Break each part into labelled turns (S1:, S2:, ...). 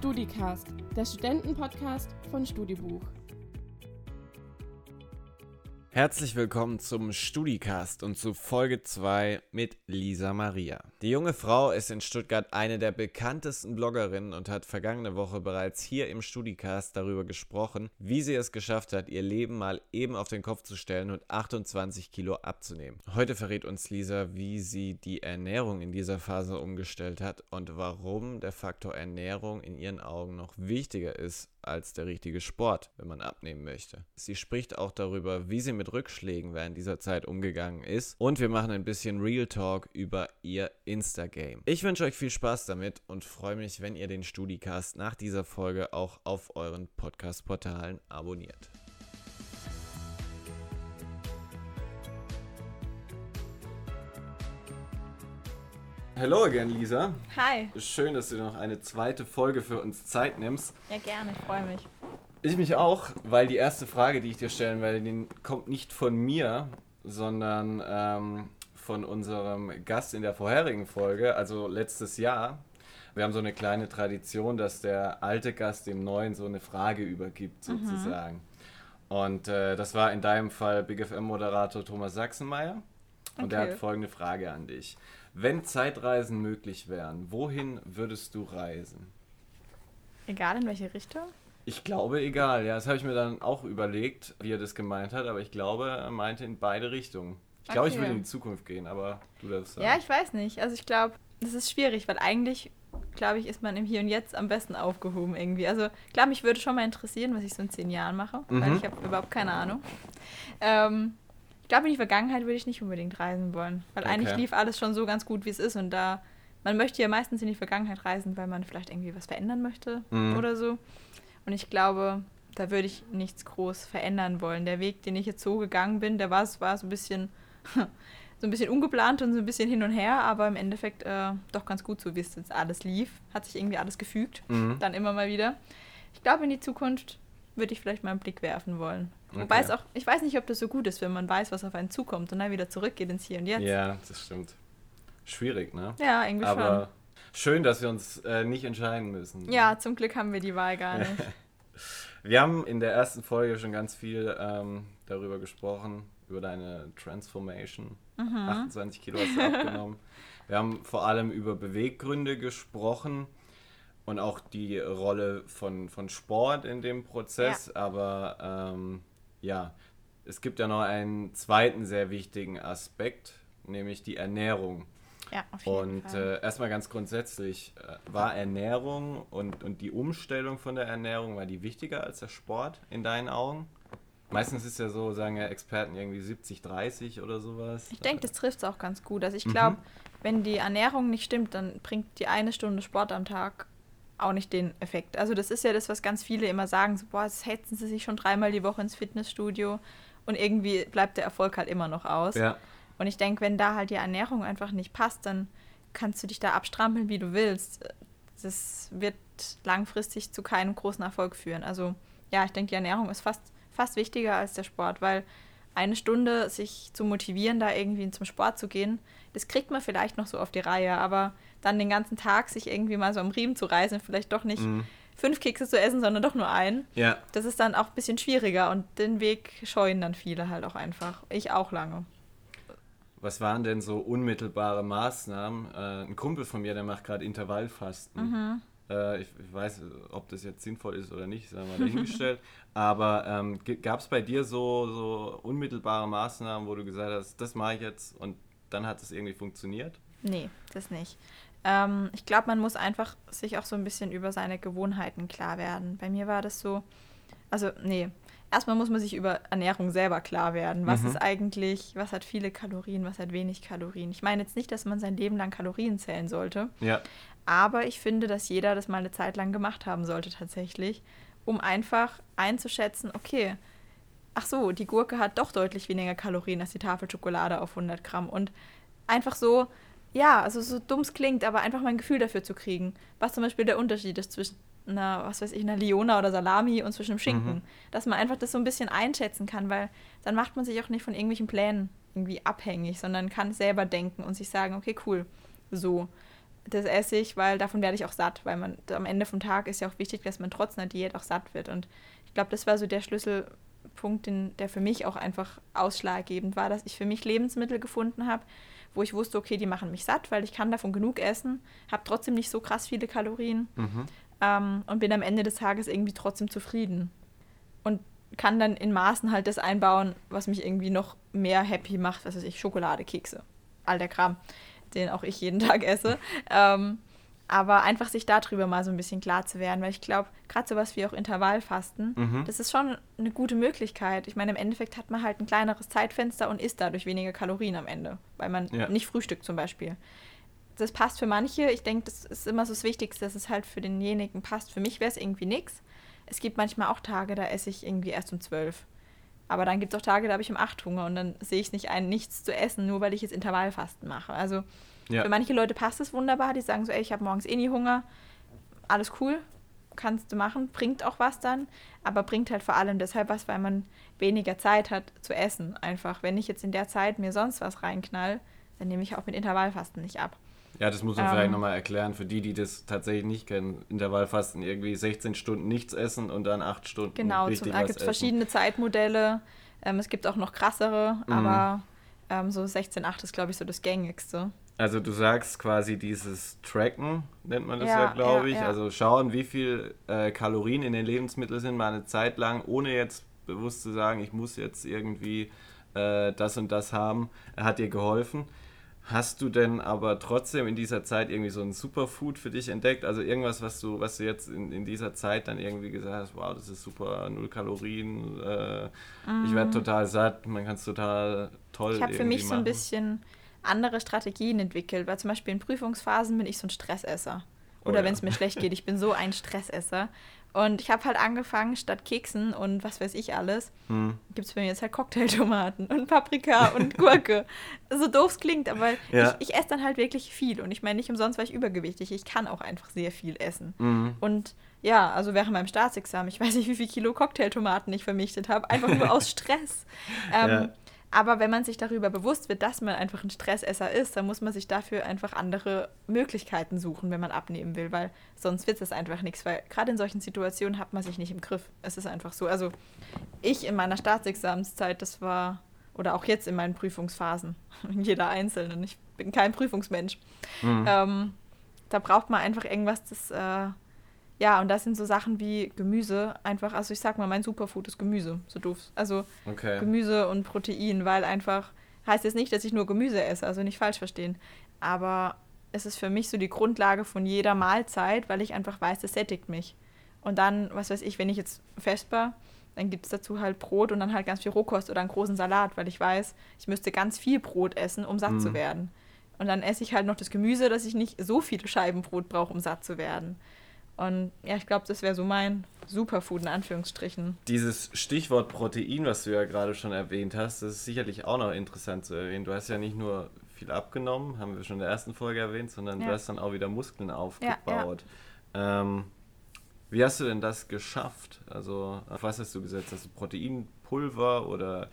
S1: StudiCast, der Studentenpodcast von Studibuch.
S2: Herzlich willkommen zum StudiCast und zu Folge 2 mit Lisa Maria. Die junge Frau ist in Stuttgart eine der bekanntesten Bloggerinnen und hat vergangene Woche bereits hier im StudiCast darüber gesprochen, wie sie es geschafft hat, ihr Leben mal eben auf den Kopf zu stellen und 28 Kilo abzunehmen. Heute verrät uns Lisa, wie sie die Ernährung in dieser Phase umgestellt hat und warum der Faktor Ernährung in ihren Augen noch wichtiger ist als der richtige Sport, wenn man abnehmen möchte. Sie spricht auch darüber, wie sie mit Rückschlägen während dieser Zeit umgegangen ist und wir machen ein bisschen Real Talk über ihr Instagame. Ich wünsche euch viel Spaß damit und freue mich, wenn ihr den Studicast nach dieser Folge auch auf euren Podcast-Portalen abonniert. Hello again, Lisa.
S3: Hi.
S2: Schön, dass du noch eine zweite Folge für uns Zeit nimmst.
S3: Ja, gerne, ich freue mich.
S2: Ich mich auch, weil die erste Frage, die ich dir stellen werde, die kommt nicht von mir, sondern ähm, von unserem Gast in der vorherigen Folge, also letztes Jahr. Wir haben so eine kleine Tradition, dass der alte Gast dem neuen so eine Frage übergibt,
S3: Mhm.
S2: sozusagen. Und äh, das war in deinem Fall Big FM-Moderator Thomas Sachsenmeier. Und er
S3: Okay.
S2: hat folgende Frage an dich. Wenn Zeitreisen möglich wären, wohin würdest du reisen?
S3: Egal in welche Richtung.
S2: Ich glaube, egal. Ja, das habe ich mir dann auch überlegt, wie er das gemeint hat. Aber ich glaube, er meinte in beide Richtungen. Ich glaube, ich
S3: Okay.
S2: würde in die Zukunft gehen, aber du darfst sagen.
S3: Ja, ich weiß nicht. Also ich glaube, das ist schwierig, weil eigentlich, glaube ich, ist man im Hier und Jetzt am besten aufgehoben irgendwie. Also klar, mich würde schon mal interessieren, was ich so in zehn Jahren mache, weil
S2: Mhm.
S3: ich habe überhaupt keine Ahnung. Ähm, glaube, in die Vergangenheit würde ich nicht unbedingt reisen wollen, weil
S2: Okay.
S3: eigentlich lief alles schon so ganz gut, wie es ist und da man möchte ja meistens in die Vergangenheit reisen, weil man vielleicht irgendwie was verändern möchte
S2: Mhm.
S3: oder so. Und ich glaube, da würde ich nichts groß verändern wollen. Der Weg, den ich jetzt so gegangen bin, der war, war so ein bisschen so ein bisschen ungeplant und so ein bisschen hin und her, aber im Endeffekt äh, doch ganz gut so, wie es jetzt alles lief. Hat sich irgendwie alles gefügt,
S2: Mhm.
S3: dann immer mal wieder. Ich glaube, in die Zukunft würde ich vielleicht mal einen Blick werfen wollen. Wobei
S2: Okay.
S3: es auch, ich weiß nicht, ob das so gut ist, wenn man weiß, was auf einen zukommt und dann wieder zurückgeht ins Hier und Jetzt.
S2: Ja, das stimmt. Schwierig, ne?
S3: Ja, irgendwie
S2: aber schön, dass wir uns äh, nicht entscheiden müssen.
S3: schon. Ja, zum Glück haben wir die Wahl gar nicht.
S2: Wir haben in der ersten Folge schon ganz viel ähm, darüber gesprochen, über deine Transformation.
S3: Mhm.
S2: 28 Kilo hast du abgenommen. Wir haben vor allem über Beweggründe gesprochen und auch die Rolle von, von Sport in dem Prozess. Aber ähm, ja, es gibt ja noch einen zweiten sehr wichtigen Aspekt, nämlich die Ernährung.
S3: Ja, auf jeden
S2: Und
S3: Fall.
S2: äh, erstmal ganz grundsätzlich, äh, war Ernährung und, und die Umstellung von der Ernährung, war die wichtiger als der Sport in deinen Augen? Meistens ist ja so, sagen ja Experten irgendwie 70, 30 oder sowas.
S3: Ich denke, das trifft es auch ganz gut. Also ich
S2: Mhm.
S3: glaube, wenn die Ernährung nicht stimmt, dann bringt die eine Stunde Sport am Tag auch nicht den Effekt. Also das ist ja das, was ganz viele immer sagen, so, boah, jetzt hetzen sie sich schon dreimal die Woche ins Fitnessstudio und irgendwie bleibt der Erfolg halt immer noch aus.
S2: Ja,
S3: Und ich denke, wenn da halt die Ernährung einfach nicht passt, dann kannst du dich da abstrampeln, wie du willst. Das wird langfristig zu keinem großen Erfolg führen. Also ja, ich denke, die Ernährung ist fast, fast wichtiger als der Sport, weil eine Stunde sich zu motivieren, da irgendwie zum Sport zu gehen, das kriegt man vielleicht noch so auf die Reihe, aber dann den ganzen Tag sich irgendwie mal so am Riemen zu reißen, vielleicht doch nicht
S2: Mhm.
S3: fünf Kekse zu essen, sondern doch nur einen,
S2: ja.
S3: das ist dann auch ein bisschen schwieriger und den Weg scheuen dann viele halt auch einfach. Ich auch lange.
S2: Was waren denn so unmittelbare Maßnahmen? Äh, ein Kumpel von mir, der macht gerade Intervallfasten.
S3: Mhm.
S2: Äh, ich, ich weiß, ob das jetzt sinnvoll ist oder nicht, sagen wir mal dahingestellt. Aber ähm, gab es bei dir so, so unmittelbare Maßnahmen, wo du gesagt hast, das mache ich jetzt und dann hat es irgendwie funktioniert?
S3: Nee, das nicht. Ähm, ich glaube, man muss einfach sich auch so ein bisschen über seine Gewohnheiten klar werden. Bei mir war das so, also nee, erstmal muss man sich über Ernährung selber klar werden. Was
S2: Mhm.
S3: ist eigentlich, was hat viele Kalorien, was hat wenig Kalorien? Ich meine jetzt nicht, dass man sein Leben lang Kalorien zählen sollte,
S2: Ja.
S3: aber ich finde, dass jeder das mal eine Zeit lang gemacht haben sollte tatsächlich, um einfach einzuschätzen, okay, ach so, die Gurke hat doch deutlich weniger Kalorien als die Tafel Schokolade auf 100 Gramm. Und einfach so, ja, also so dumm es klingt, aber einfach mal ein Gefühl dafür zu kriegen, was zum Beispiel der Unterschied ist zwischen einer, was weiß ich, einer Liona oder Salami und zwischen einem Schinken.
S2: Mhm.
S3: Dass man einfach das so ein bisschen einschätzen kann, weil dann macht man sich auch nicht von irgendwelchen Plänen irgendwie abhängig, sondern kann selber denken und sich sagen, okay, cool, so. das esse ich, weil davon werde ich auch satt, weil man am Ende vom Tag ist ja auch wichtig, dass man trotz einer Diät auch satt wird. Und ich glaube, das war so der Schlüsselpunkt, den, der für mich auch einfach ausschlaggebend war, dass ich für mich Lebensmittel gefunden habe, wo ich wusste, okay, die machen mich satt, weil ich kann davon genug essen, habe trotzdem nicht so krass viele Kalorien mhm. ähm, und bin am Ende des Tages irgendwie trotzdem zufrieden. Und kann dann in Maßen halt das einbauen, was mich irgendwie noch mehr happy macht, was weiß ich, Schokolade, Kekse, all der Kram, den auch ich jeden Tag esse. Ähm, aber einfach sich darüber mal so ein bisschen klar zu werden, weil ich glaube, gerade sowas wie auch Intervallfasten, mhm. das ist schon eine gute Möglichkeit. Ich meine, im Endeffekt hat man halt ein kleineres Zeitfenster und isst dadurch weniger Kalorien am Ende, weil man ja. nicht frühstückt zum Beispiel. Das passt für manche. Ich denke, das ist immer so das Wichtigste, dass es halt für denjenigen passt. Für mich wäre es irgendwie nichts. Es gibt manchmal auch Tage, da esse ich irgendwie erst um zwölf. Aber dann gibt es auch Tage, da habe ich um acht Hunger und dann sehe ich es nicht ein, nichts zu essen, nur weil ich jetzt Intervallfasten mache. Also ja. Für manche Leute passt es wunderbar, die sagen so, ey, ich habe morgens eh nie Hunger, alles cool, kannst du machen, bringt auch was dann, aber bringt halt vor allem deshalb was, weil man weniger Zeit hat zu essen. Einfach, wenn ich jetzt in der Zeit mir sonst was reinknall, dann nehme ich auch mit Intervallfasten nicht ab.
S2: Ja, das muss man ähm, vielleicht nochmal erklären für die, die das tatsächlich nicht kennen. Intervallfasten irgendwie 16 Stunden nichts essen und dann 8 Stunden.
S3: Genau, richtig zum, da gibt es verschiedene Zeitmodelle. Ähm, es gibt auch noch krassere, mhm. aber ähm, so 16,8 ist, glaube ich, so das gängigste.
S2: Also du sagst quasi dieses Tracken, nennt man das ja, ja glaube ich. Ja. Also schauen, wie viel äh, Kalorien in den Lebensmitteln sind, mal eine Zeit lang, ohne jetzt bewusst zu sagen, ich muss jetzt irgendwie äh, das und das haben, hat dir geholfen. Hast du denn aber trotzdem in dieser Zeit irgendwie so ein Superfood für dich entdeckt? Also irgendwas, was du, was du jetzt in, in dieser Zeit dann irgendwie gesagt hast, wow, das ist super, null Kalorien, äh, mm. ich werde mhm. total satt, man kann es total toll
S3: Ich habe für mich machen. so ein bisschen andere Strategien entwickelt, weil zum Beispiel in Prüfungsphasen bin ich so ein Stressesser. Oder oh wenn es mir schlecht geht, ich bin so ein Stressesser. Und ich habe halt angefangen, statt Keksen und was weiß ich alles, hm. gibt es bei mir jetzt halt Cocktailtomaten und Paprika und Gurke. so doof es klingt, aber ja. ich, ich esse dann halt wirklich viel. Und ich meine, nicht umsonst war ich übergewichtig. Ich kann auch einfach sehr viel essen. Mhm. Und ja, also während meinem Staatsexamen, ich weiß nicht, wie viel Kilo Cocktailtomaten ich vermichtet habe, einfach nur aus Stress. Ähm, ja. Aber wenn man sich darüber bewusst wird, dass man einfach ein Stressesser ist, dann muss man sich dafür einfach andere Möglichkeiten suchen, wenn man abnehmen will, weil sonst wird es einfach nichts, weil gerade in solchen Situationen hat man sich nicht im Griff. Es ist einfach so. Also ich in meiner Staatsexamenszeit, das war, oder auch jetzt in meinen Prüfungsphasen, in jeder einzelnen, ich bin kein Prüfungsmensch, mhm. ähm, da braucht man einfach irgendwas, das äh, ja, und das sind so Sachen wie Gemüse einfach, also ich sag mal, mein Superfood ist Gemüse, so doof. Also okay. Gemüse und Protein, weil einfach, heißt jetzt nicht, dass ich nur Gemüse esse, also nicht falsch verstehen. Aber es ist für mich so die Grundlage von jeder Mahlzeit, weil ich einfach weiß, das sättigt mich. Und dann, was weiß ich, wenn ich jetzt vesper, dann gibt es dazu halt Brot und dann halt ganz viel Rohkost oder einen großen Salat, weil ich weiß, ich müsste ganz viel Brot essen, um satt mm. zu mhm. werden. Und dann esse ich halt noch das Gemüse, dass ich nicht so viele Scheiben Brot brauche, um satt zu werden. Und ja, ich glaube, das wäre so mein Superfood in Anführungsstrichen.
S2: Dieses Stichwort Protein, was du ja gerade schon erwähnt hast, das ist sicherlich auch noch interessant zu erwähnen. Du hast ja nicht nur viel abgenommen, haben wir schon in der ersten Folge erwähnt, sondern ja. du hast dann auch wieder Muskeln aufgebaut. Ja, ja. Ähm, wie hast du denn das geschafft? Also, auf was hast du gesetzt? Hast du Proteinpulver oder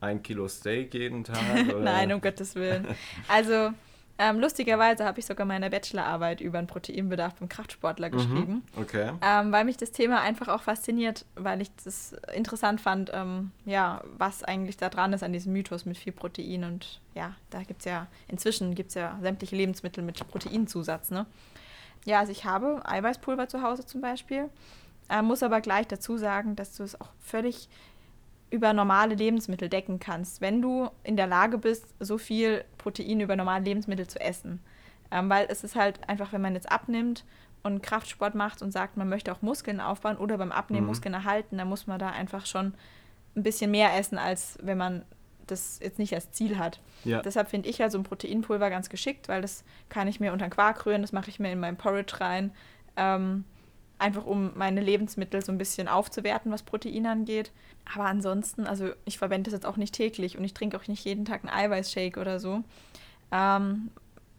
S2: ein Kilo Steak jeden Tag?
S3: Nein, um Gottes Willen. Also, ähm, lustigerweise habe ich sogar meine Bachelorarbeit über den Proteinbedarf beim Kraftsportler mhm, geschrieben.
S2: Okay.
S3: Ähm, weil mich das Thema einfach auch fasziniert, weil ich das interessant fand, ähm, ja, was eigentlich da dran ist an diesem Mythos mit viel Protein. Und ja, da gibt es ja, inzwischen gibt es ja sämtliche Lebensmittel mit Proteinzusatz. Ne? Ja, also ich habe Eiweißpulver zu Hause zum Beispiel. Äh, muss aber gleich dazu sagen, dass du es auch völlig über normale Lebensmittel decken kannst, wenn du in der Lage bist, so viel Protein über normale Lebensmittel zu essen. Ähm, weil es ist halt einfach, wenn man jetzt abnimmt und Kraftsport macht und sagt, man möchte auch Muskeln aufbauen oder beim Abnehmen mhm. Muskeln erhalten, dann muss man da einfach schon ein bisschen mehr essen, als wenn man das jetzt nicht als Ziel hat. Ja. Deshalb finde ich ja so ein Proteinpulver ganz geschickt, weil das kann ich mir unter den Quark rühren, das mache ich mir in meinen Porridge rein. Ähm, einfach um meine Lebensmittel so ein bisschen aufzuwerten, was Protein angeht. Aber ansonsten, also ich verwende das jetzt auch nicht täglich und ich trinke auch nicht jeden Tag einen Eiweißshake oder so. Ähm,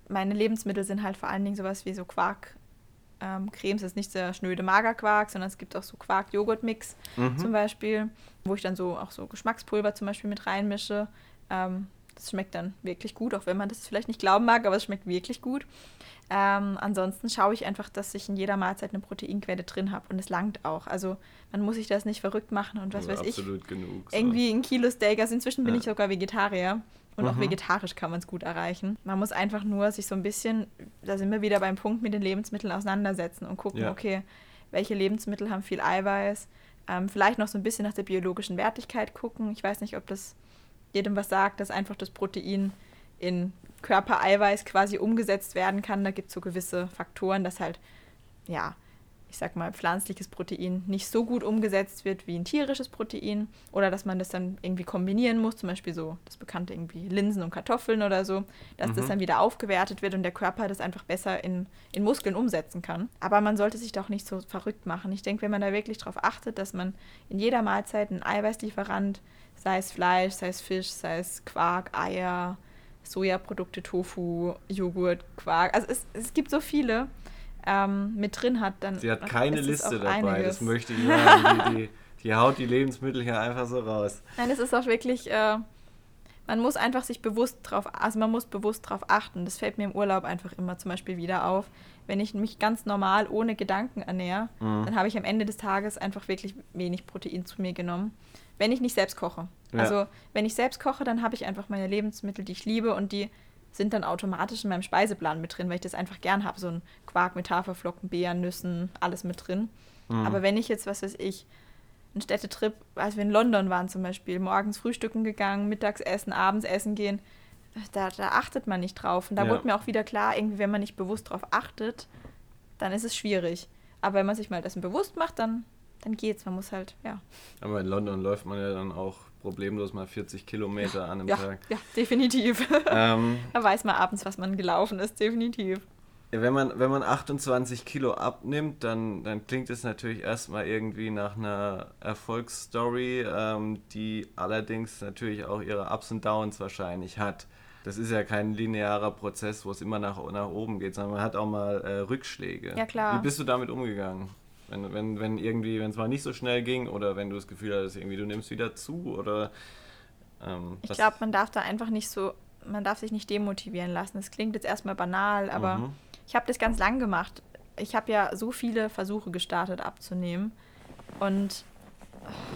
S3: meine Lebensmittel sind halt vor allen Dingen sowas wie so Quark. Ähm, Cremes ist nicht der schnöde Magerquark, sondern es gibt auch so Quark-Joghurt-Mix mhm. zum Beispiel, wo ich dann so auch so Geschmackspulver zum Beispiel mit reinmische. Ähm, Das schmeckt dann wirklich gut, auch wenn man das vielleicht nicht glauben mag, aber es schmeckt wirklich gut. Ähm, ansonsten schaue ich einfach, dass ich in jeder Mahlzeit eine Proteinquelle drin habe und es langt auch. Also man muss sich das nicht verrückt machen und was
S2: Also
S3: weiß ich.
S2: absolut genug. So.
S3: Irgendwie ein Kilo Steak. Also inzwischen bin
S2: Ja.
S3: ich sogar Vegetarier. Und auch
S2: Mhm.
S3: vegetarisch kann man es gut erreichen. Man muss einfach nur sich so ein bisschen, da sind wir wieder beim Punkt mit den Lebensmitteln auseinandersetzen und gucken,
S2: Ja.
S3: okay, welche Lebensmittel haben viel Eiweiß. Ähm, vielleicht noch so ein bisschen nach der biologischen Wertigkeit gucken. Ich weiß nicht, ob das jedem was sagt, dass einfach das Protein in Körpereiweiß quasi umgesetzt werden kann. Da gibt es so gewisse Faktoren, dass halt, ja, ich sag mal, pflanzliches Protein nicht so gut umgesetzt wird wie ein tierisches Protein oder dass man das dann irgendwie kombinieren muss, zum Beispiel so das bekannte irgendwie Linsen und Kartoffeln oder so, dass das
S2: Mhm.
S3: dann wieder aufgewertet wird und der Körper das einfach besser in, in Muskeln umsetzen kann. Aber man sollte sich doch nicht so verrückt machen. Ich denke, wenn man da wirklich darauf achtet, dass man in jeder Mahlzeit einen Eiweißlieferant, sei es Fleisch, sei es Fisch, sei es Quark, Eier, Sojaprodukte, Tofu, Joghurt, Quark, also es, es gibt so viele, ähm, mit drin hat, dann
S2: Sie hat keine Liste dabei,
S3: einiges.
S2: das möchte ich hören. Die, die, die haut die Lebensmittel hier einfach so raus.
S3: Nein, es ist auch wirklich, äh, man muss einfach sich bewusst drauf, also man muss bewusst drauf achten. Das fällt mir im Urlaub einfach immer zum Beispiel wieder auf. Wenn ich mich ganz normal ohne Gedanken ernähre,
S2: Mhm.
S3: dann habe ich am Ende des Tages einfach wirklich wenig Protein zu mir genommen. Wenn ich nicht selbst koche.
S2: Ja.
S3: Also wenn ich selbst koche, dann habe ich einfach meine Lebensmittel, die ich liebe und die sind dann automatisch in meinem Speiseplan mit drin, weil ich das einfach gern habe. So ein Quark mit Haferflocken, Beeren, Nüssen, alles mit drin.
S2: Mhm.
S3: Aber wenn ich jetzt, was weiß ich, einen Städtetrip, als wir in London waren zum Beispiel, morgens frühstücken gegangen, mittags essen, abends essen gehen, da, da achtet man nicht drauf. Und da
S2: Ja.
S3: wurde mir auch wieder klar, irgendwie, wenn man nicht bewusst drauf achtet, dann ist es schwierig. Aber wenn man sich mal dessen bewusst macht, dann, dann geht's. Man muss halt, ja.
S2: Aber in London läuft man ja dann auch problemlos mal 40 Kilometer an einem
S3: Ja,
S2: Tag.
S3: ja definitiv.
S2: Ähm,
S3: da weiß man abends, was man gelaufen ist, definitiv.
S2: wenn, man, wenn man 28 Kilo abnimmt, dann, dann klingt es natürlich erstmal irgendwie nach einer Erfolgsstory, ähm, die allerdings natürlich auch ihre Ups und Downs wahrscheinlich hat. Das ist ja kein linearer Prozess, wo es immer nach, nach oben geht, sondern man hat auch mal äh, Rückschläge.
S3: Ja, klar.
S2: Wie bist du damit umgegangen? Wenn, wenn, wenn irgendwie, wenn es mal nicht so schnell ging oder wenn du das Gefühl hattest, irgendwie du nimmst wieder zu oder ähm,
S3: Ich glaube, man darf da einfach nicht so, man darf sich nicht demotivieren lassen. Das klingt jetzt erstmal banal, aber
S2: Mhm.
S3: ich habe das ganz lang gemacht. Ich habe ja so viele Versuche gestartet abzunehmen und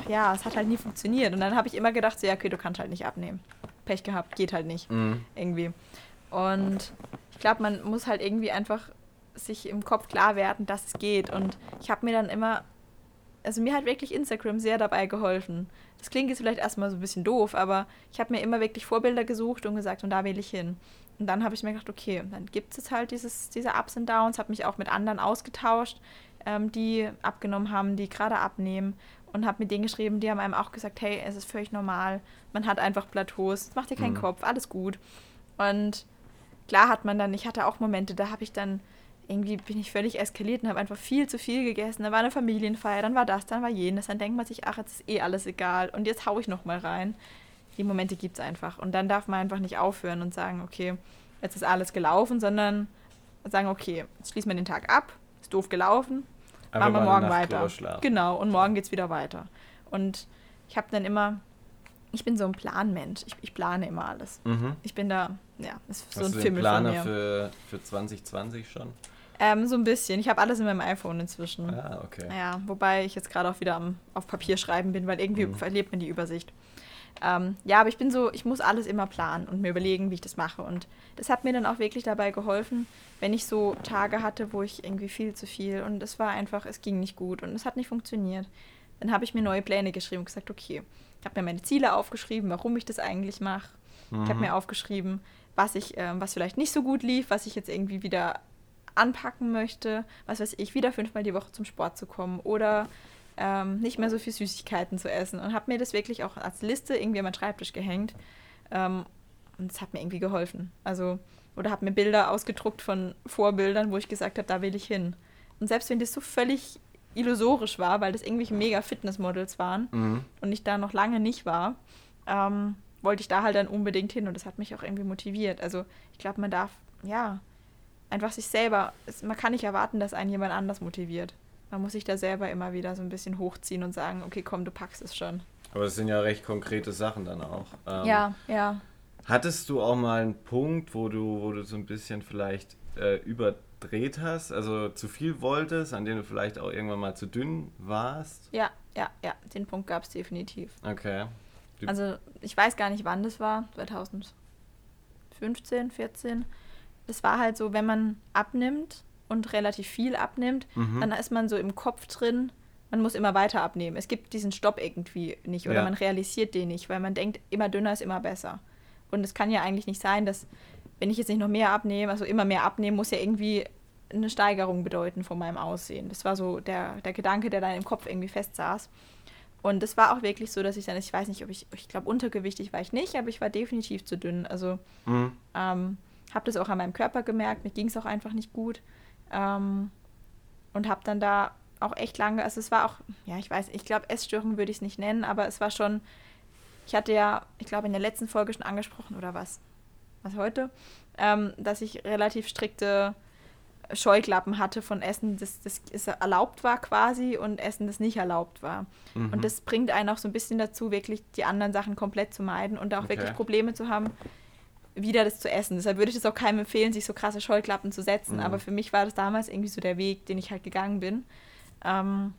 S3: ja, es hat halt nie funktioniert. Und dann habe ich immer gedacht, so, ja, okay, du kannst halt nicht abnehmen. Pech gehabt, geht halt nicht
S2: Mhm.
S3: irgendwie. Und ich glaube, man muss halt irgendwie einfach sich im Kopf klar werden, dass es geht. Und ich habe mir dann immer, also mir hat wirklich Instagram sehr dabei geholfen. Das klingt jetzt vielleicht erstmal so ein bisschen doof, aber ich habe mir immer wirklich Vorbilder gesucht und gesagt, und da wähle ich hin. Und dann habe ich mir gedacht, okay, dann gibt es halt dieses, diese Ups und Downs, habe mich auch mit anderen ausgetauscht, ähm, die abgenommen haben, die gerade abnehmen und habe mit denen geschrieben, die haben einem auch gesagt, hey, es ist völlig normal, man hat einfach Plateaus, mach dir keinen
S2: Mhm.
S3: Kopf, alles gut. Und klar hat man dann, ich hatte auch Momente, da habe ich dann irgendwie bin ich völlig eskaliert und habe einfach viel zu viel gegessen. Da war eine Familienfeier, dann war das, dann war jenes. Dann denkt man sich, ach, jetzt ist eh alles egal und jetzt hau ich noch mal rein. Die Momente gibt es einfach. Und dann darf man einfach nicht aufhören und sagen, okay, jetzt ist alles gelaufen, sondern sagen, okay, jetzt schließen wir den Tag ab, ist doof gelaufen,
S2: Einfach
S3: machen wir morgen weiter. Genau, und morgen geht es wieder weiter. Und ich habe dann immer, ich bin so ein Planmensch. Ich, ich plane immer alles.
S2: Mhm.
S3: Ich bin da, ja, ist so
S2: Hast
S3: ein
S2: du den
S3: Fimmel von
S2: Planer
S3: mir.
S2: für, für 2020 schon?
S3: Ähm, so ein bisschen. Ich habe alles in meinem iPhone inzwischen.
S2: Ah, okay.
S3: Ja, wobei ich jetzt gerade auch wieder am, auf Papier schreiben bin, weil irgendwie
S2: Mhm.
S3: verliert man die Übersicht. Ähm, ja, aber ich bin so, ich muss alles immer planen und mir überlegen, wie ich das mache. Und das hat mir dann auch wirklich dabei geholfen, wenn ich so Tage hatte, wo ich irgendwie viel zu viel und es war einfach, es ging nicht gut und es hat nicht funktioniert. Dann habe ich mir neue Pläne geschrieben und gesagt, okay, ich habe mir meine Ziele aufgeschrieben, warum ich das eigentlich mache. Ich habe
S2: Mhm.
S3: mir aufgeschrieben, was ich, ähm, was vielleicht nicht so gut lief, was ich jetzt irgendwie wieder anpacken möchte, was weiß ich, wieder fünfmal die Woche zum Sport zu kommen oder ähm, nicht mehr so viel Süßigkeiten zu essen und habe mir das wirklich auch als Liste irgendwie an meinen Schreibtisch gehängt ähm, und es hat mir irgendwie geholfen. Also oder habe mir Bilder ausgedruckt von Vorbildern, wo ich gesagt habe, da will ich hin. Und selbst wenn das so völlig illusorisch war, weil das irgendwelche mega Fitnessmodels waren
S2: Mhm.
S3: und ich da noch lange nicht war, ähm, wollte ich da halt dann unbedingt hin und das hat mich auch irgendwie motiviert. Also ich glaube, man darf, ja, einfach sich selber, es, man kann nicht erwarten, dass einen jemand anders motiviert. Man muss sich da selber immer wieder so ein bisschen hochziehen und sagen, okay, komm, du packst es schon.
S2: Aber das sind ja recht konkrete Sachen dann auch. Ähm,
S3: ja, ja.
S2: Hattest du auch mal einen Punkt, wo du, wo du so ein bisschen vielleicht äh, überdreht hast, also zu viel wolltest, an dem du vielleicht auch irgendwann mal zu dünn warst?
S3: Ja, ja, ja, den Punkt gab es definitiv.
S2: Okay. Du-
S3: Also ich weiß gar nicht, wann das war, 2015, 14. Das war halt so, wenn man abnimmt und relativ viel abnimmt,
S2: Mhm.
S3: dann ist man so im Kopf drin, man muss immer weiter abnehmen. Es gibt diesen Stopp irgendwie nicht oder
S2: Ja.
S3: man realisiert den nicht, weil man denkt, immer dünner ist immer besser. Und es kann ja eigentlich nicht sein, dass, wenn ich jetzt nicht noch mehr abnehme, also immer mehr abnehmen, muss ja irgendwie eine Steigerung bedeuten von meinem Aussehen. Das war so der, der Gedanke, der dann im Kopf irgendwie festsaß. Und es war auch wirklich so, dass ich dann, ich weiß nicht, ob ich, ich glaube, untergewichtig war ich nicht, aber ich war definitiv zu dünn. Also
S2: Mhm.
S3: ähm, habe das auch an meinem Körper gemerkt, mir ging es auch einfach nicht gut. Ähm, und habe dann da auch echt lange, also es war auch, ja, ich weiß, ich glaube, Essstörung würde ich es nicht nennen, aber es war schon, ich hatte ja, ich glaube, in der letzten Folge schon angesprochen, oder was? Was heute? Ähm, dass ich relativ strikte Scheuklappen hatte von Essen, das, das erlaubt war quasi und Essen, das nicht erlaubt war.
S2: Mhm.
S3: Und das bringt einen auch so ein bisschen dazu, wirklich die anderen Sachen komplett zu meiden und auch
S2: Okay.
S3: wirklich Probleme zu haben, wieder das zu essen. Deshalb würde ich es auch keinem empfehlen, sich so krasse Scheuklappen zu setzen.
S2: Mhm.
S3: Aber für mich war das damals irgendwie so der Weg, den ich halt gegangen bin. Ähm,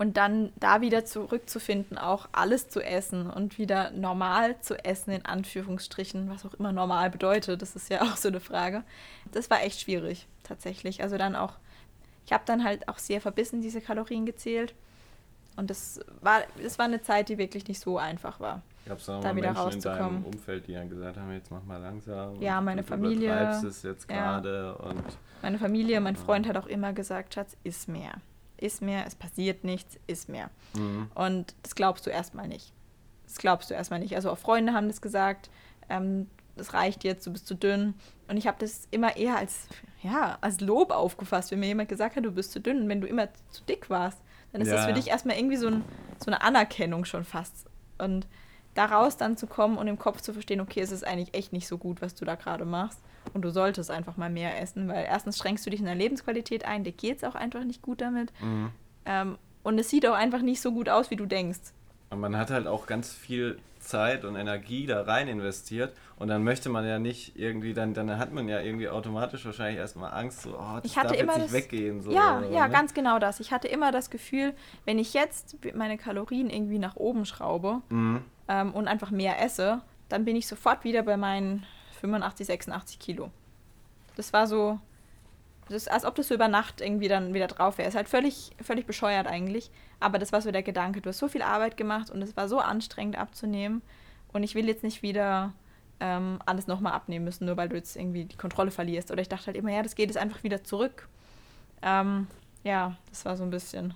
S3: und dann da wieder zurückzufinden, auch alles zu essen und wieder normal zu essen, in Anführungsstrichen, was auch immer normal bedeutet, das ist ja auch so eine Frage. Das war echt schwierig, tatsächlich. Also dann auch, ich habe dann halt auch sehr verbissen diese Kalorien gezählt. Und das war, das war eine Zeit, die wirklich nicht so einfach war.
S2: Gab es auch
S3: da wieder
S2: Menschen in deinem
S3: rauszukommen.
S2: Umfeld, die dann gesagt haben, jetzt mach mal langsam.
S3: Ja, meine
S2: du
S3: Familie,
S2: übertreibst es jetzt
S3: ja.
S2: gerade und
S3: Meine Familie, mein Freund hat auch immer gesagt, Schatz, iss mehr. Iss mehr, es passiert nichts, iss mehr.
S2: mhm.
S3: Und das glaubst du erstmal nicht. Das glaubst du erstmal nicht. Also auch Freunde haben das gesagt, ähm, das reicht jetzt, du bist zu dünn. Und ich habe das immer eher als, ja, als Lob aufgefasst, wenn mir jemand gesagt hat, du bist zu dünn. Und wenn du immer zu dick warst, dann ist das
S2: Ja.
S3: für dich erstmal irgendwie so, ein, so eine Anerkennung schon fast. Und daraus dann zu kommen und im Kopf zu verstehen, okay, es ist eigentlich echt nicht so gut, was du da gerade machst. Und du solltest einfach mal mehr essen, weil erstens schränkst du dich in der Lebensqualität ein, dir geht es auch einfach nicht gut damit.
S2: Mhm.
S3: Ähm, und es sieht auch einfach nicht so gut aus, wie du denkst.
S2: Und man hat halt auch ganz viel Zeit und Energie da rein investiert und dann möchte man ja nicht irgendwie, dann, dann hat man ja irgendwie automatisch wahrscheinlich erstmal Angst, so, oh, das
S3: Ich hatte
S2: darf
S3: immer
S2: jetzt nicht
S3: das-
S2: weggehen. So,
S3: ja,
S2: oder,
S3: ja,
S2: ne?
S3: ganz genau das. Ich hatte immer das Gefühl, wenn ich jetzt meine Kalorien irgendwie nach oben schraube
S2: Mhm.
S3: ähm, und einfach mehr esse, dann bin ich sofort wieder bei meinen 85, 86 Kilo. Das war so, das als ob das so über Nacht irgendwie dann wieder drauf wäre. Ist halt völlig, völlig bescheuert eigentlich. Aber das war so der Gedanke. Du hast so viel Arbeit gemacht und es war so anstrengend abzunehmen. Und ich will jetzt nicht wieder ähm, alles nochmal abnehmen müssen, nur weil du jetzt irgendwie die Kontrolle verlierst. Oder ich dachte halt immer, ja, das geht jetzt einfach wieder zurück. Ähm, ja, das war so ein bisschen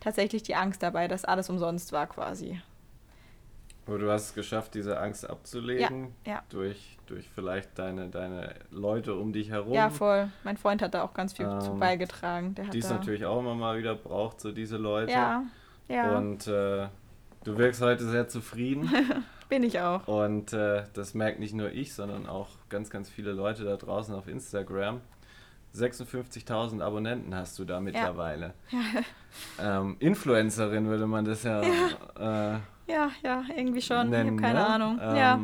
S3: tatsächlich die Angst dabei, dass alles umsonst war quasi.
S2: Aber du hast es geschafft, diese Angst abzulegen.
S3: ja.
S2: Durch, durch vielleicht deine, deine Leute um dich herum.
S3: Ja, voll. Mein Freund hat da auch ganz viel zu
S2: Ähm,
S3: beigetragen. Der hat
S2: die es natürlich auch immer mal wieder braucht, so diese Leute.
S3: Ja, ja,
S2: Und äh, du wirkst heute sehr zufrieden.
S3: bin ich auch.
S2: Und äh, das merkt nicht nur ich, sondern auch ganz, ganz viele Leute da draußen auf Instagram. 56.000 Abonnenten hast du da mittlerweile. Ähm, Influencerin würde man das ja, Äh,
S3: Ja, ja, irgendwie schon.
S2: nennen.
S3: ich habe keine
S2: ne?
S3: Ahnung.
S2: Ähm,
S3: ja.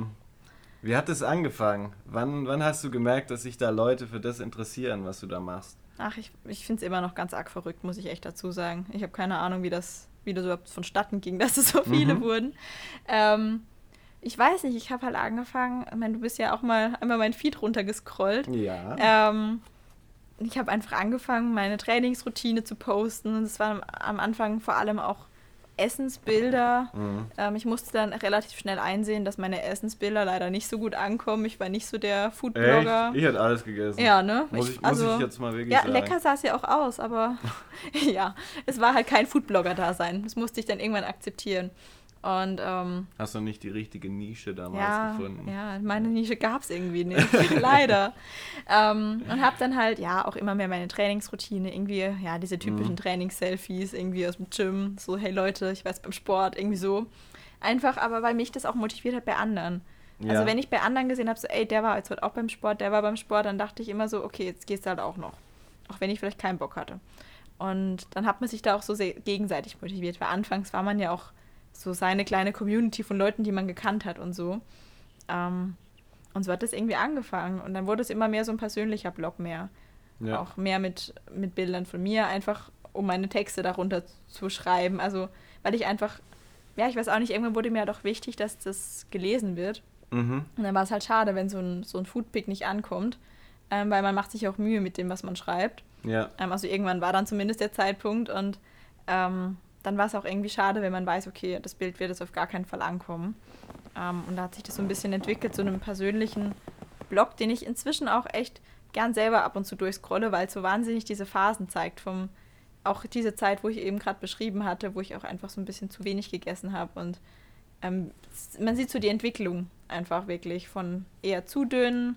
S2: Wie hat es angefangen? Wann, wann hast du gemerkt, dass sich da Leute für das interessieren, was du da machst?
S3: Ach, ich, ich finde es immer noch ganz arg verrückt, muss ich echt dazu sagen. Ich habe keine Ahnung, wie das, wie das überhaupt vonstatten ging, dass es so viele
S2: Mhm.
S3: wurden. Ähm, ich weiß nicht, ich habe halt angefangen, ich meine, du bist ja auch mal einmal mein Feed runtergescrollt.
S2: Ja.
S3: Ähm, ich habe einfach angefangen, meine Trainingsroutine zu posten. Und es waren am Anfang vor allem auch Essensbilder.
S2: Mhm.
S3: Ähm, ich musste dann relativ schnell einsehen, dass meine Essensbilder leider nicht so gut ankommen. Ich war nicht so der Foodblogger.
S2: Echt? Ich hätte alles gegessen.
S3: Ja, ne?
S2: Muss ich, muss ich jetzt mal wirklich
S3: ja,
S2: sagen.
S3: lecker sah es ja auch aus, aber ja, es war halt kein Foodblogger-Dasein. Das musste ich dann irgendwann akzeptieren. Und ähm,
S2: Hast du nicht die richtige Nische damals
S3: ja,
S2: gefunden?
S3: ja, meine Nische gab es irgendwie nicht, leider. ähm, und habe dann halt, ja, auch immer mehr meine Trainingsroutine, irgendwie, ja, diese typischen
S2: Mhm.
S3: Trainings-Selfies, irgendwie aus dem Gym, so, hey Leute, ich weiß beim Sport, irgendwie so. Einfach, aber weil mich das auch motiviert hat bei anderen.
S2: Ja.
S3: Also wenn ich bei anderen gesehen habe, so, ey, der war jetzt heute auch beim Sport, der war beim Sport, dann dachte ich immer so, okay, jetzt geht's halt auch noch. Auch wenn ich vielleicht keinen Bock hatte. Und dann hat man sich da auch so sehr gegenseitig motiviert, weil anfangs war man ja auch so seine kleine Community von Leuten, die man gekannt hat und so. Ähm, und so hat es irgendwie angefangen. Und dann wurde es immer mehr so ein persönlicher Blog mehr. Ja. Auch mehr mit, mit Bildern von mir, einfach um meine Texte darunter zu schreiben. Also, weil ich einfach, ja, ich weiß auch nicht, irgendwann wurde mir doch wichtig, dass das gelesen wird. Mhm. Und dann war es halt schade, wenn so ein, so ein Foodpick nicht ankommt, ähm, weil man macht sich auch Mühe mit dem, was man schreibt. Ja. Ähm, also irgendwann war dann zumindest der Zeitpunkt und ähm, dann war es auch irgendwie schade, wenn man weiß, okay, das Bild wird jetzt auf gar keinen Fall ankommen. Ähm, und da hat sich das so ein bisschen entwickelt zu einem persönlichen Blog, den ich inzwischen auch echt gern selber ab und zu durchscrolle, weil es so wahnsinnig diese Phasen zeigt vom auch diese Zeit, wo ich eben gerade beschrieben hatte, wo ich auch einfach so ein bisschen zu wenig gegessen habe und ähm, man sieht so die Entwicklung einfach wirklich von eher zu dünn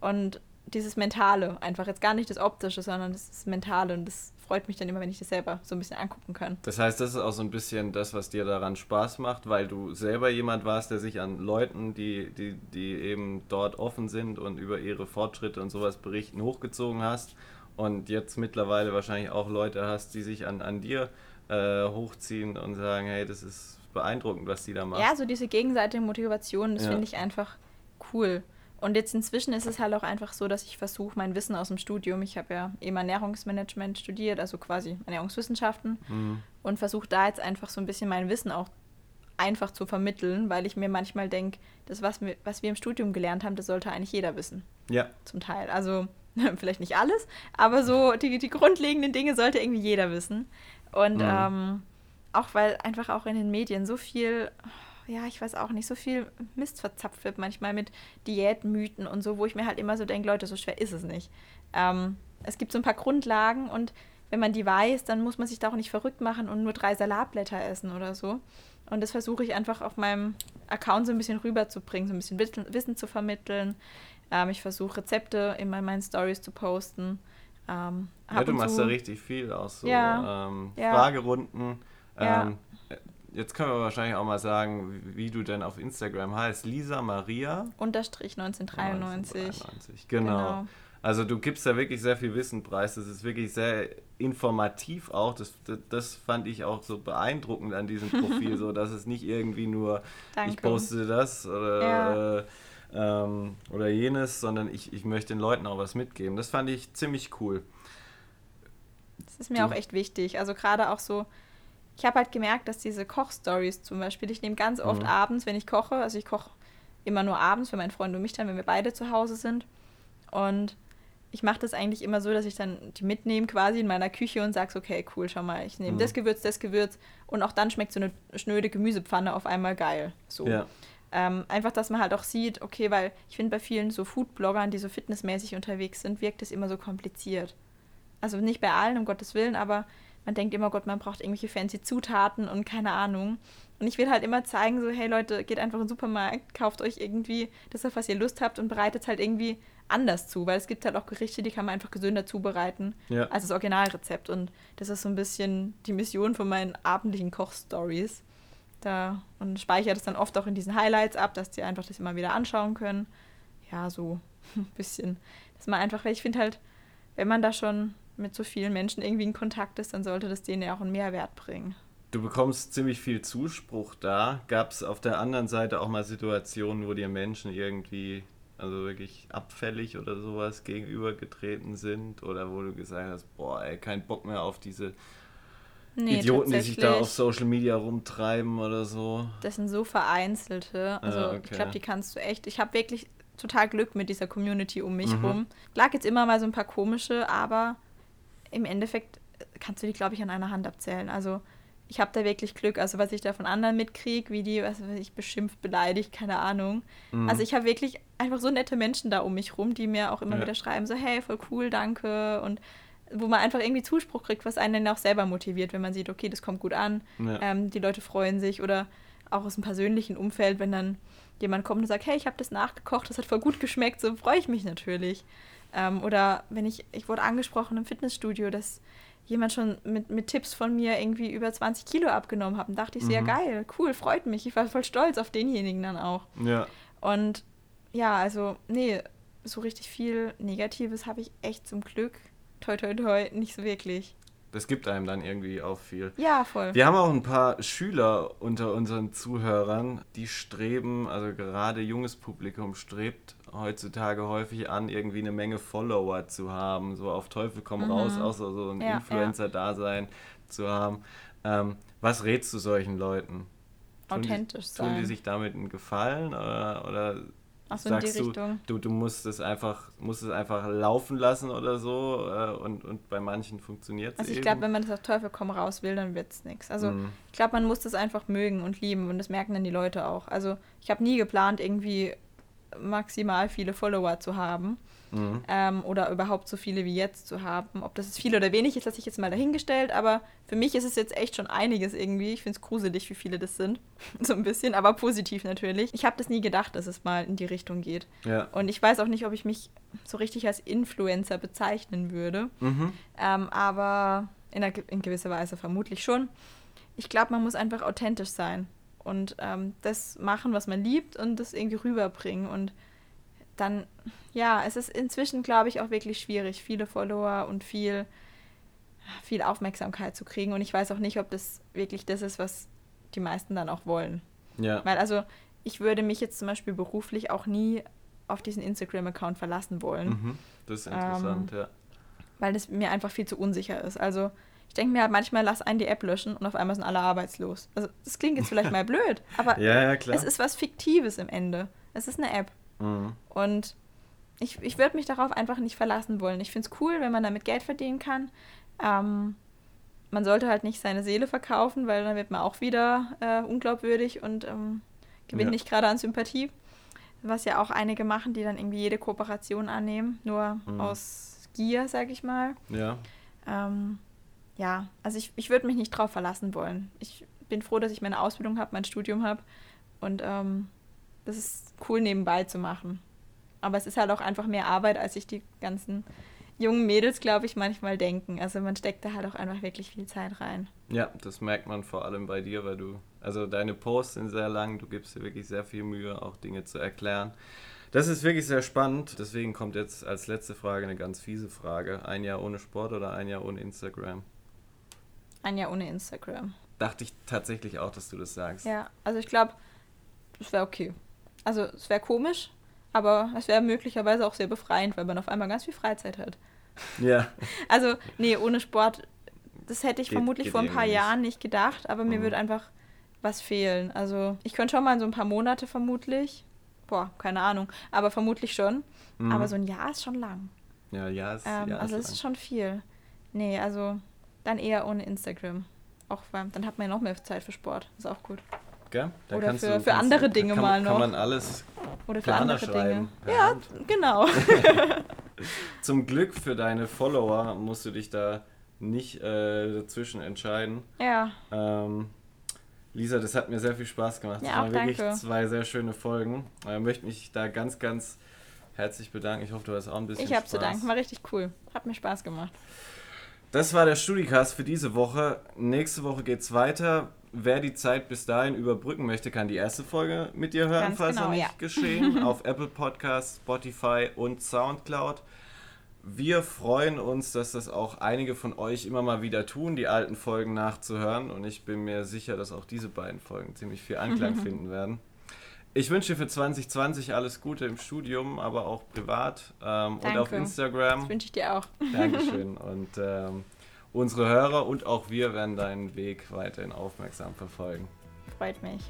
S3: und dieses Mentale, einfach jetzt gar nicht das Optische, sondern das Mentale und das freut mich dann immer, wenn ich das selber so ein bisschen angucken kann.
S2: Das heißt, das ist auch so ein bisschen das, was dir daran Spaß macht, weil du selber jemand warst, der sich an Leuten, die, die, die eben dort offen sind und über ihre Fortschritte und sowas berichten, hochgezogen hast und jetzt mittlerweile wahrscheinlich auch Leute hast, die sich an, an dir äh, hochziehen und sagen, hey, das ist beeindruckend, was die da machen.
S3: Ja, so diese gegenseitige Motivation, das ja. finde ich einfach cool. Und jetzt inzwischen ist es halt auch einfach so, dass ich versuche, mein Wissen aus dem Studium, ich habe ja eben Ernährungsmanagement studiert, also quasi Ernährungswissenschaften, mhm. und versuche da jetzt einfach so ein bisschen mein Wissen auch einfach zu vermitteln, weil ich mir manchmal denke, das, was wir, was wir im Studium gelernt haben, das sollte eigentlich jeder wissen. Ja. Zum Teil. Also vielleicht nicht alles, aber so die, die grundlegenden Dinge sollte irgendwie jeder wissen. Und mhm. ähm, auch weil einfach auch in den Medien so viel ja, ich weiß auch nicht, so viel Mist verzapft wird manchmal mit Diätmythen und so, wo ich mir halt immer so denke, Leute, so schwer ist es nicht. Ähm, es gibt so ein paar Grundlagen und wenn man die weiß, dann muss man sich da auch nicht verrückt machen und nur drei Salatblätter essen oder so. Und das versuche ich einfach auf meinem Account so ein bisschen rüberzubringen, so ein bisschen Wissen, zu vermitteln. Ähm, ich versuche Rezepte in meinen Stories zu posten. Ähm,
S2: ja, du machst da richtig viel aus so ja, ähm, ja. Fragerunden. Ja. Jetzt können wir wahrscheinlich auch mal sagen, wie du denn auf Instagram heißt. Lisa Maria.
S3: Unterstrich 1993.
S2: 1993. Genau. genau. Also du gibst da wirklich sehr viel Wissen preis. Das ist wirklich sehr informativ auch. Das, das, das fand ich auch so beeindruckend an diesem Profil, so dass es nicht irgendwie nur Danke. ich poste das oder, ja. äh, ähm, oder jenes, sondern ich, ich möchte den Leuten auch was mitgeben. Das fand ich ziemlich cool.
S3: Das ist mir du, auch echt wichtig. Also gerade auch so ich habe halt gemerkt, dass diese Kochstories zum Beispiel, ich nehme ganz oft mhm. abends, wenn ich koche, also ich koche immer nur abends für meinen Freund und mich dann, wenn wir beide zu Hause sind. Und ich mache das eigentlich immer so, dass ich dann die mitnehme quasi in meiner Küche und sage, okay, cool, schau mal, ich nehme mhm. das Gewürz, das Gewürz und auch dann schmeckt so eine schnöde Gemüsepfanne auf einmal geil. So. Ja. Ähm, einfach, dass man halt auch sieht, okay, weil ich finde bei vielen so Foodbloggern, die so fitnessmäßig unterwegs sind, wirkt es immer so kompliziert. Also nicht bei allen, um Gottes Willen, aber man denkt immer, Gott, man braucht irgendwelche fancy Zutaten und keine Ahnung. Und ich will halt immer zeigen, so, hey Leute, geht einfach in den Supermarkt, kauft euch irgendwie das, auf was ihr Lust habt und bereitet es halt irgendwie anders zu, weil es gibt halt auch Gerichte, die kann man einfach gesünder zubereiten ja. als das Originalrezept. Und das ist so ein bisschen die Mission von meinen abendlichen Kochstories. Da und speichere das dann oft auch in diesen Highlights ab, dass die einfach das immer wieder anschauen können. Ja, so ein bisschen. Dass man einfach, weil ich finde halt, wenn man da schon mit so vielen Menschen irgendwie in Kontakt ist, dann sollte das denen ja auch einen Mehrwert bringen.
S2: Du bekommst ziemlich viel Zuspruch da. Gab es auf der anderen Seite auch mal Situationen, wo dir Menschen irgendwie, also wirklich abfällig oder sowas gegenübergetreten sind? Oder wo du gesagt hast, boah, ey, kein Bock mehr auf diese nee, Idioten, die sich da auf Social Media rumtreiben oder so?
S3: Das sind so vereinzelte. Also ah, okay. ich glaube, die kannst du echt. Ich habe wirklich total Glück mit dieser Community um mich mhm. rum. Lag jetzt immer mal so ein paar komische, aber im Endeffekt kannst du die, glaube ich, an einer Hand abzählen. Also ich habe da wirklich Glück. Also was ich da von anderen mitkriege, wie die, was weiß ich, beschimpft, beleidigt, keine Ahnung. Mhm. Also ich habe wirklich einfach so nette Menschen da um mich rum, die mir auch immer ja. wieder schreiben, so hey, voll cool, danke. Und wo man einfach irgendwie Zuspruch kriegt, was einen dann auch selber motiviert, wenn man sieht, okay, das kommt gut an, ja. ähm, die Leute freuen sich oder auch aus dem persönlichen Umfeld, wenn dann jemand kommt und sagt, hey, ich habe das nachgekocht, das hat voll gut geschmeckt, so freue ich mich natürlich. Ähm, oder wenn ich, ich wurde angesprochen im Fitnessstudio, dass jemand schon mit, mit Tipps von mir irgendwie über 20 Kilo abgenommen hat. Und dachte ich, sehr mhm. geil, cool, freut mich. Ich war voll stolz auf denjenigen dann auch. Ja. Und ja, also, nee, so richtig viel Negatives habe ich echt zum Glück, toi toi toi, nicht so wirklich.
S2: das gibt einem dann irgendwie auch viel.
S3: Ja, voll.
S2: Wir haben auch ein paar Schüler unter unseren Zuhörern, die streben, also gerade junges Publikum strebt heutzutage häufig an, irgendwie eine Menge Follower zu haben, so auf Teufel komm raus, außer so ein
S3: Ja,
S2: Influencer-Dasein zu haben. Ähm, was rätst du solchen Leuten? Tun die-
S3: Authentisch
S2: Tun die
S3: sein.
S2: sich damit einen Gefallen oder, oder
S3: Ach so, in die
S2: sagst du, du, du musst es einfach, musst es einfach laufen lassen oder so äh, und, und bei manchen funktioniert es
S3: Also ich glaube, wenn man das auf Teufel komm raus will, dann wird es nichts. Also
S2: Mhm.
S3: ich glaube, man muss das einfach mögen und lieben und das merken dann die Leute auch. Also ich habe nie geplant, irgendwie maximal viele Follower zu haben
S2: Mhm.
S3: ähm, oder überhaupt so viele wie jetzt zu haben. Ob das jetzt viel oder wenig ist, lasse ich jetzt mal dahingestellt, aber für mich ist es jetzt echt schon einiges irgendwie. Ich finde es gruselig, wie viele das sind. so ein bisschen, aber positiv natürlich. Ich habe das nie gedacht, dass es mal in die Richtung geht.
S2: Ja.
S3: Und ich weiß auch nicht, ob ich mich so richtig als Influencer bezeichnen würde.
S2: Mhm.
S3: Ähm, aber in, einer, in gewisser Weise vermutlich schon. Ich glaube, man muss einfach authentisch sein und ähm, das machen, was man liebt und das irgendwie rüberbringen. Und dann, ja, es ist inzwischen, glaube ich, auch wirklich schwierig, viele Follower und viel, viel Aufmerksamkeit zu kriegen. Und ich weiß auch nicht, ob das wirklich das ist, was die meisten dann auch wollen.
S2: Ja.
S3: Weil also ich würde mich jetzt zum Beispiel beruflich auch nie auf diesen Instagram-Account verlassen wollen
S2: Mhm. Das ist interessant, ja.
S3: weil das mir einfach viel zu unsicher ist. Also ich denke mir halt manchmal, lass einen die App löschen und auf einmal sind alle arbeitslos. Also das klingt jetzt vielleicht mal blöd, aber
S2: Ja, ja,
S3: es ist was Fiktives im Ende. Es ist eine App.
S2: mhm.
S3: Und ich, ich würde mich darauf einfach nicht verlassen wollen. Ich finde es cool, wenn man damit Geld verdienen kann. Ähm, man sollte halt nicht seine Seele verkaufen, weil dann wird man auch wieder äh, unglaubwürdig und ähm, gewinnt
S2: Ja.
S3: nicht gerade an Sympathie. Was ja auch einige machen, die dann irgendwie jede Kooperation annehmen, nur
S2: Mhm.
S3: aus Gier, sag ich mal.
S2: Ja.
S3: Ähm, ja, also ich, ich würde mich nicht drauf verlassen wollen. Ich bin froh, dass ich meine Ausbildung habe, mein Studium habe und ähm, das ist cool nebenbei zu machen. Aber es ist halt auch einfach mehr Arbeit, als sich die ganzen jungen Mädels, glaube ich, manchmal denken. Also man steckt da halt auch einfach wirklich viel Zeit rein.
S2: Ja, das merkt man vor allem bei dir, weil du, also deine Posts sind sehr lang, du gibst dir wirklich sehr viel Mühe, auch Dinge zu erklären. Das ist wirklich sehr spannend, deswegen kommt jetzt als letzte Frage eine ganz fiese Frage. Ein Jahr ohne Sport oder ein Jahr ohne Instagram?
S3: Ein Jahr ohne Instagram.
S2: Dachte ich tatsächlich auch, dass du das sagst.
S3: Ja, also ich glaube, das wäre okay. Also es wäre komisch, aber es wäre möglicherweise auch sehr befreiend, weil man auf einmal ganz viel Freizeit hat.
S2: Ja.
S3: Also, nee, ohne Sport, das hätte ich
S2: Geht-
S3: vermutlich
S2: geht
S3: vor ein paar
S2: irgendwie nicht.
S3: Jahren nicht gedacht, aber mir
S2: Mhm.
S3: würde einfach was fehlen. Also, ich könnte schon mal in so ein paar Monate vermutlich. Boah, keine Ahnung, aber vermutlich schon.
S2: Mhm.
S3: Aber so ein Jahr ist schon lang.
S2: Ja, ja, ist,
S3: Ähm,
S2: ja,
S3: also, es ist schon viel. Nee, also dann eher ohne Instagram. Auch weil, dann hat man ja noch mehr Zeit für Sport. Ist auch gut.
S2: Gell? Da
S3: oder
S2: kannst
S3: für-
S2: du,
S3: für andere
S2: du,
S3: Dinge
S2: kann,
S3: mal
S2: Kann
S3: noch.
S2: man alles
S3: Oder für andere
S2: schreiben.
S3: Dinge. Ja,
S2: Hand.
S3: genau.
S2: Zum Glück für deine Follower musst du dich da nicht äh, dazwischen entscheiden.
S3: ja.
S2: Ähm, Lisa, das hat mir sehr viel Spaß gemacht.
S3: Ja,
S2: das waren wirklich
S3: danke.
S2: zwei sehr schöne Folgen. Ich äh, möchte mich da ganz, ganz herzlich bedanken. Ich hoffe, du hast auch ein bisschen
S3: Ich habe
S2: Spaß.
S3: zu danken. War richtig cool. Hat mir Spaß gemacht.
S2: Das war der Studicast für diese Woche. Nächste Woche geht's weiter. Wer die Zeit bis dahin überbrücken möchte, kann die erste Folge mit dir hören,
S3: Ganz
S2: falls
S3: genau,
S2: noch nicht
S3: ja.
S2: geschehen. Auf Apple Podcasts, Spotify und Soundcloud. Wir freuen uns, dass das auch einige von euch immer mal wieder tun, die alten Folgen nachzuhören. Und ich bin mir sicher, dass auch diese beiden Folgen ziemlich viel Anklang finden werden. Ich wünsche dir für 2020 alles Gute im Studium, aber auch privat ähm, und auf. Instagram.
S3: Das wünsche ich dir auch.
S2: Dankeschön. Und ähm, unsere Hörer und auch wir werden deinen Weg weiterhin aufmerksam verfolgen.
S3: Freut mich.